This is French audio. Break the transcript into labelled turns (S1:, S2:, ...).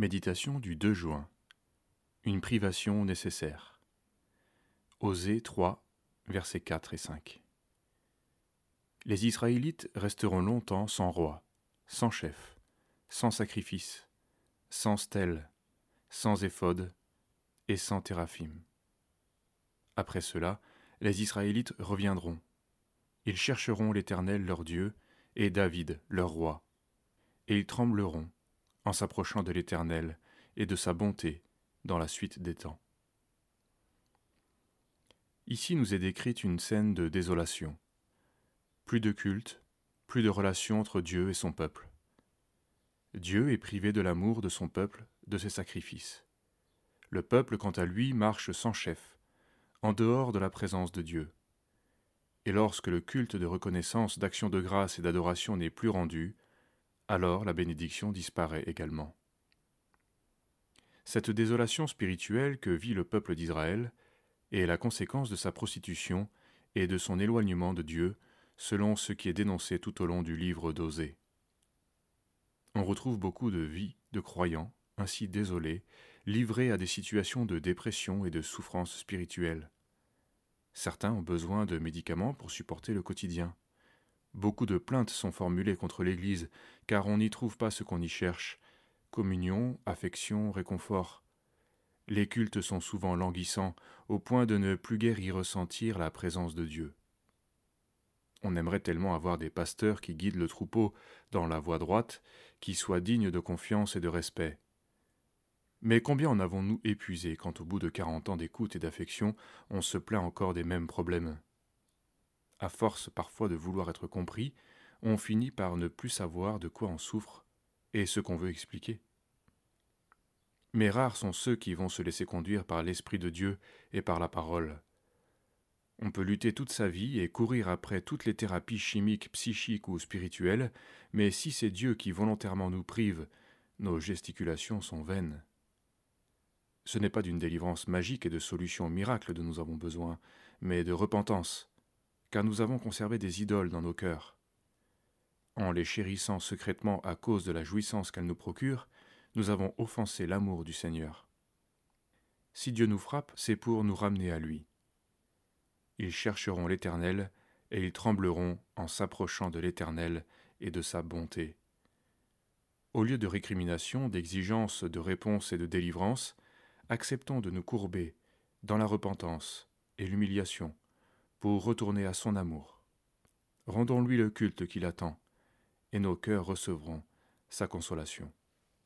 S1: Méditation du 2 juin. Une privation nécessaire. Osée 3, versets 4 et 5. Les Israélites resteront longtemps sans roi, sans chef, sans sacrifice, sans stèle, sans éphode et sans téraphim. Après cela, les Israélites reviendront. Ils chercheront l'Éternel leur Dieu et David leur roi, et ils trembleront s'approchant de l'Éternel et de sa bonté dans la suite des temps. Ici nous est décrite une scène de désolation. Plus de culte, plus de relation entre Dieu et son peuple. Dieu est privé de l'amour de son peuple, de ses sacrifices. Le peuple, quant à lui, marche sans chef, en dehors de la présence de Dieu. Et lorsque le culte de reconnaissance, d'action de grâce et d'adoration n'est plus rendu, alors la bénédiction disparaît également. Cette désolation spirituelle que vit le peuple d'Israël est la conséquence de sa prostitution et de son éloignement de Dieu, selon ce qui est dénoncé tout au long du livre d'Osée. On retrouve beaucoup de vies de croyants, ainsi désolés, livrés à des situations de dépression et de souffrance spirituelle. Certains ont besoin de médicaments pour supporter le quotidien. Beaucoup de plaintes sont formulées contre l'Église, car on n'y trouve pas ce qu'on y cherche communion, affection, réconfort. Les cultes sont souvent languissants, au point de ne plus guère y ressentir la présence de Dieu. On aimerait tellement avoir des pasteurs qui guident le troupeau dans la voie droite, qui soient dignes de confiance et de respect. Mais combien en avons-nous épuisé quand au bout de quarante ans d'écoute et d'affection, on se plaint encore des mêmes problèmes? À force parfois de vouloir être compris, on finit par ne plus savoir de quoi on souffre et ce qu'on veut expliquer. Mais rares sont ceux qui vont se laisser conduire par l'Esprit de Dieu et par la parole. On peut lutter toute sa vie et courir après toutes les thérapies chimiques, psychiques ou spirituelles, mais si c'est Dieu qui volontairement nous prive, nos gesticulations sont vaines. Ce n'est pas d'une délivrance magique et de solutions miracles dont nous avons besoin, mais de repentance, car nous avons conservé des idoles dans nos cœurs. En les chérissant secrètement à cause de la jouissance qu'elles nous procurent, nous avons offensé l'amour du Seigneur. Si Dieu nous frappe, c'est pour nous ramener à lui. Ils chercheront l'Éternel, et ils trembleront en s'approchant de l'Éternel et de sa bonté. Au lieu de récrimination, d'exigence, de réponse et de délivrance, acceptons de nous courber dans la repentance et l'humiliation, pour retourner à son amour. Rendons-lui le culte qu'il attend, et nos cœurs recevront sa consolation.